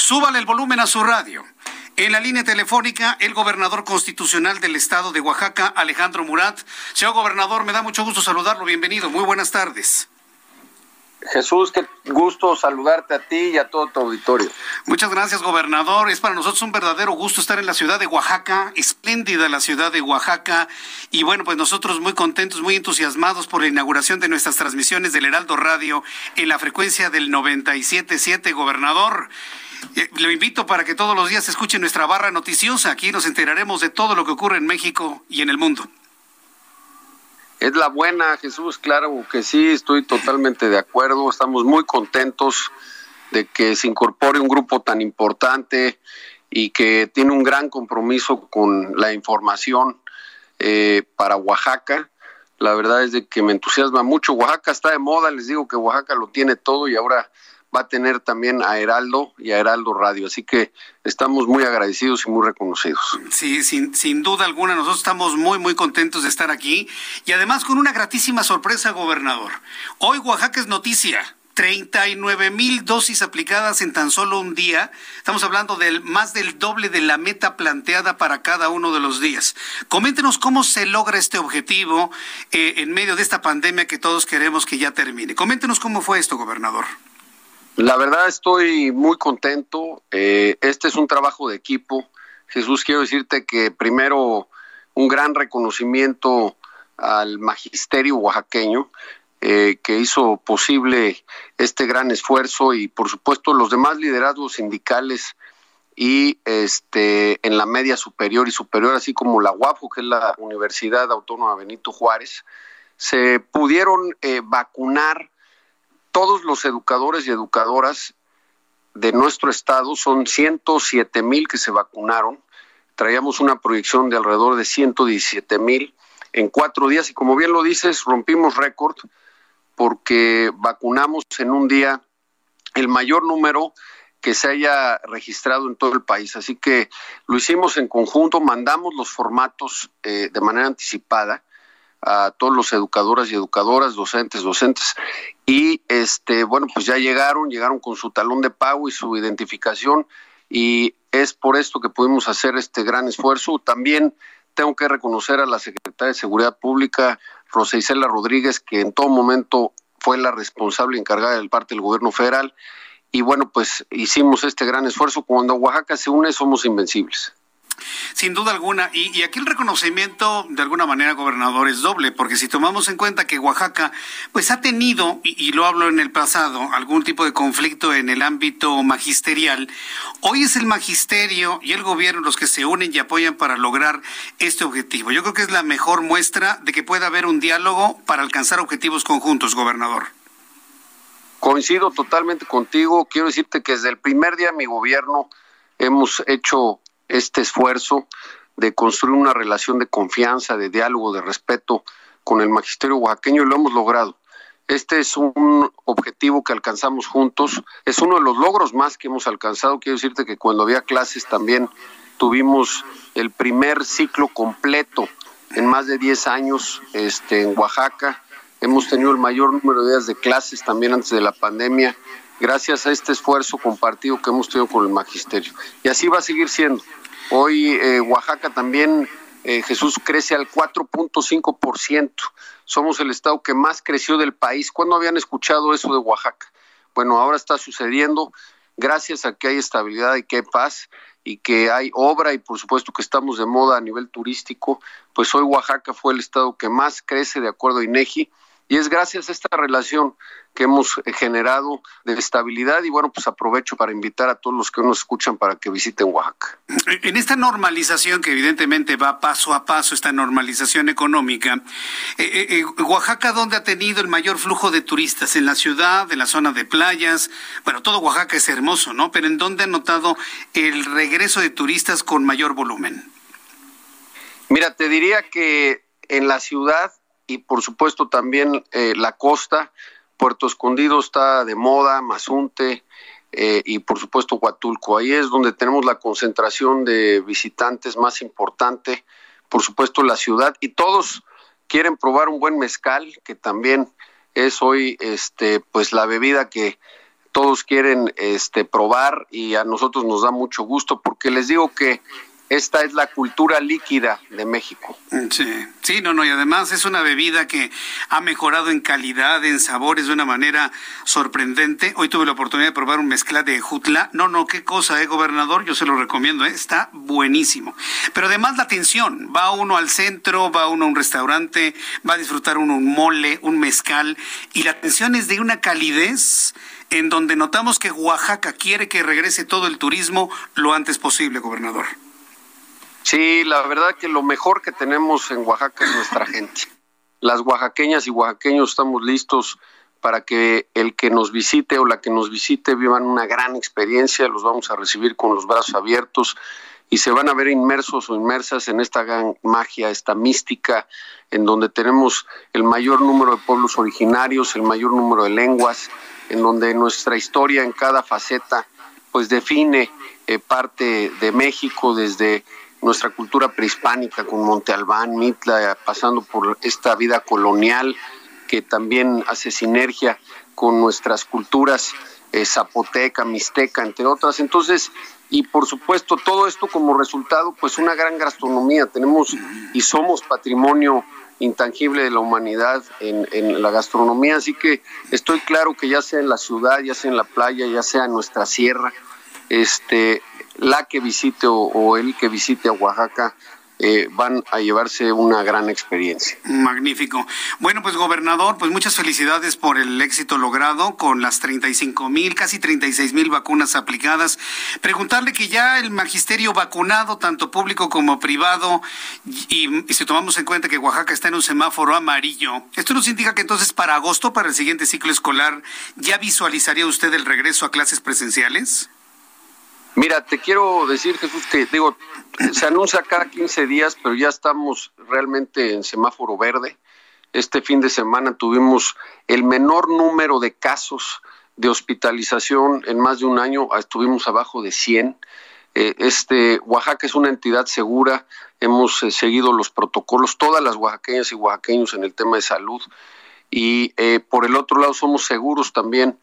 Súbale el volumen a su radio. En la línea telefónica, el gobernador constitucional del estado de Oaxaca, Alejandro Murat. Señor gobernador, me da mucho gusto saludarlo. Bienvenido. Muy buenas tardes. Jesús, qué gusto saludarte a ti y a todo tu auditorio. Muchas gracias, gobernador. Es para nosotros un verdadero gusto estar en la ciudad de Oaxaca, espléndida la ciudad de Oaxaca. Y bueno, pues nosotros muy contentos, muy entusiasmados por la inauguración de nuestras transmisiones del Heraldo Radio en la frecuencia del 97.7, gobernador. Eh, lo invito para que todos los días escuche nuestra barra noticiosa. Aquí nos enteraremos de todo lo que ocurre en México y en el mundo. Es la buena, Jesús, claro que sí, estoy totalmente de acuerdo. Estamos muy contentos de que se incorpore un grupo tan importante y que tiene un gran compromiso con la información eh, para Oaxaca. La verdad es de que me entusiasma mucho. Oaxaca está de moda, les digo que Oaxaca lo tiene todo y ahora va a tener también a Heraldo y a Heraldo Radio. Así que estamos muy agradecidos y muy reconocidos. Sí, sin, sin duda alguna, nosotros estamos muy, muy contentos de estar aquí y además con una gratísima sorpresa, gobernador. Hoy Oaxaca es noticia. 39 mil dosis aplicadas en tan solo un día. Estamos hablando del más del doble de la meta planteada para cada uno de los días. Coméntenos cómo se logra este objetivo eh, en medio de esta pandemia que todos queremos que ya termine. Coméntenos cómo fue esto, gobernador. La verdad estoy muy contento. Eh, este es un trabajo de equipo. Jesús, quiero decirte que primero un gran reconocimiento al magisterio oaxaqueño eh, que hizo posible este gran esfuerzo y por supuesto los demás liderazgos sindicales y este en la media superior y superior así como la UAPO que es la Universidad Autónoma Benito Juárez se pudieron eh, vacunar todos los educadores y educadoras de nuestro estado, son 107 mil que se vacunaron, traíamos una proyección de alrededor de 117 mil en cuatro días y como bien lo dices, rompimos récord porque vacunamos en un día el mayor número que se haya registrado en todo el país. Así que lo hicimos en conjunto, mandamos los formatos eh, de manera anticipada a todos los educadores y educadoras, docentes, docentes. Y este, bueno, pues ya llegaron, llegaron con su talón de pago y su identificación y es por esto que pudimos hacer este gran esfuerzo. También tengo que reconocer a la secretaria de Seguridad Pública, Rosa Isela Rodríguez, que en todo momento fue la responsable encargada del parte del gobierno federal. Y bueno, pues hicimos este gran esfuerzo. Cuando Oaxaca se une, somos invencibles. Sin duda alguna. Y, aquí el reconocimiento, de alguna manera, gobernador, es doble, porque si tomamos en cuenta que Oaxaca, pues ha tenido, y, lo hablo en el pasado, algún tipo de conflicto en el ámbito magisterial, hoy es el magisterio y el gobierno los que se unen y apoyan para lograr este objetivo. Yo creo que es la mejor muestra de que pueda haber un diálogo para alcanzar objetivos conjuntos, gobernador. Coincido totalmente contigo. Quiero decirte que desde el primer día de mi gobierno hemos hecho este esfuerzo de construir una relación de confianza, de diálogo, de respeto con el magisterio oaxaqueño y lo hemos logrado. Este es un objetivo que alcanzamos juntos, es uno de los logros más que hemos alcanzado. Quiero decirte que cuando había clases también tuvimos el primer ciclo completo en más de 10 años este, en Oaxaca. Hemos tenido el mayor número de días de clases también antes de la pandemia, gracias a este esfuerzo compartido que hemos tenido con el magisterio. Y así va a seguir siendo. Hoy eh, Oaxaca también, eh, Jesús, crece al 4.5%. Somos el estado que más creció del país. ¿Cuándo habían escuchado eso de Oaxaca? Bueno, ahora está sucediendo gracias a que hay estabilidad y que hay paz y que hay obra y por supuesto que estamos de moda a nivel turístico, pues hoy Oaxaca fue el estado que más crece de acuerdo a INEGI y es gracias a esta relación que hemos generado de estabilidad y bueno, pues aprovecho para invitar a todos los que nos escuchan para que visiten Oaxaca. En esta normalización que evidentemente va paso a paso, esta normalización económica, eh, eh, eh, Oaxaca, ¿dónde ha tenido el mayor flujo de turistas? ¿En la ciudad, en la zona de playas? Bueno, todo Oaxaca es hermoso, ¿no? Pero ¿en dónde ha notado el regreso de turistas con mayor volumen? Mira, te diría que en la ciudad y por supuesto también la costa, Puerto Escondido está de moda, Mazunte eh, y por supuesto Huatulco. Ahí es donde tenemos la concentración de visitantes más importante, por supuesto la ciudad y todos quieren probar un buen mezcal, que también es hoy este pues la bebida que todos quieren este probar y a nosotros nos da mucho gusto porque les digo que esta es la cultura líquida de México. Sí, sí, no, no, y además es una bebida que ha mejorado en calidad, en sabores de una manera sorprendente. Hoy tuve la oportunidad de probar un mezcla de jutla. No, no, qué cosa, eh, gobernador, yo se lo recomiendo, eh, está buenísimo. Pero además la atención, va uno al centro, va uno a un restaurante, va a disfrutar uno un mole, un mezcal, y la atención es de una calidez en donde notamos que Oaxaca quiere que regrese todo el turismo lo antes posible, gobernador. Sí, la verdad que lo mejor que tenemos en Oaxaca es nuestra gente. Las oaxaqueñas y oaxaqueños estamos listos para que el que nos visite o la que nos visite vivan una gran experiencia, los vamos a recibir con los brazos abiertos y se van a ver inmersos o inmersas en esta gran magia, esta mística, en donde tenemos el mayor número de pueblos originarios, el mayor número de lenguas, en donde nuestra historia en cada faceta pues define eh, parte de México desde nuestra cultura prehispánica con Monte Albán, Mitla, pasando por esta vida colonial que también hace sinergia con nuestras culturas eh, zapoteca, mixteca, entre otras. Entonces, y por supuesto todo esto como resultado, pues una gran gastronomía. Tenemos y somos patrimonio intangible de la humanidad en, en, la gastronomía, así que estoy claro que ya sea en la ciudad, ya sea en la playa, ya sea en nuestra sierra, este, la que visite o, el que visite a Oaxaca eh, van a llevarse una gran experiencia. Magnífico. Bueno, pues gobernador, pues muchas felicidades por el éxito logrado con las 35 mil, casi 36 mil vacunas aplicadas. Preguntarle que ya el magisterio vacunado, tanto público como privado, y, y si tomamos en cuenta que Oaxaca está en un semáforo amarillo, ¿esto nos indica que entonces para agosto, para el siguiente ciclo escolar, ya visualizaría usted el regreso a clases presenciales? Mira, te quiero decir, Jesús, que digo, se anuncia cada 15 días, pero ya estamos realmente en semáforo verde. Este fin de semana tuvimos el menor número de casos de hospitalización en más de un año, estuvimos abajo de 100. Eh, este Oaxaca es una entidad segura, hemos eh, seguido los protocolos, todas las oaxaqueñas y oaxaqueños en el tema de salud y eh, por el otro lado somos seguros también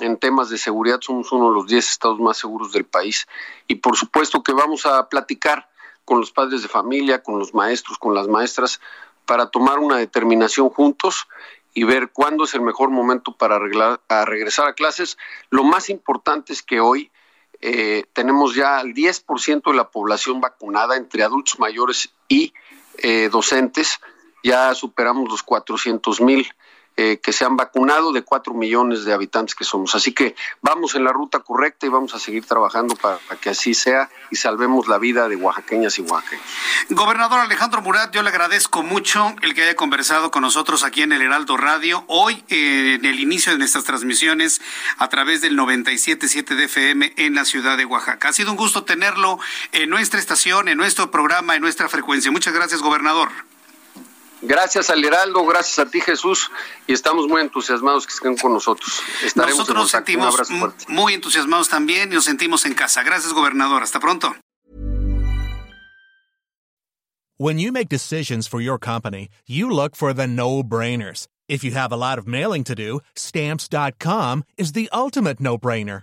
en temas de seguridad somos uno de los 10 estados más seguros del país y por supuesto que vamos a platicar con los padres de familia, con los maestros, con las maestras, para tomar una determinación juntos y ver cuándo es el mejor momento para regresar a clases. Lo más importante es que hoy eh, tenemos ya el 10% de la población vacunada entre adultos mayores y eh, docentes. Ya superamos los 400 mil eh, que se han vacunado de cuatro millones de habitantes que somos. Así que vamos en la ruta correcta y vamos a seguir trabajando para, que así sea y salvemos la vida de oaxaqueñas y oaxaqueños. Gobernador Alejandro Murat, yo le agradezco mucho el que haya conversado con nosotros aquí en el Heraldo Radio. Hoy, eh, en el inicio de nuestras transmisiones a través del 97.7 de FM en la ciudad de Oaxaca. Ha sido un gusto tenerlo en nuestra estación, en nuestro programa, en nuestra frecuencia. Muchas gracias, gobernador. Gracias al Heraldo, gracias a ti Jesús y estamos muy entusiasmados que estén con nosotros. Estaremos nosotros nos sentimos muy entusiasmados también y nos sentimos en casa. Gracias gobernador, hasta pronto. When you make decisions for your company, you look for the no-brainers. If you have a lot of mailing to do, stamps.com is the ultimate no-brainer.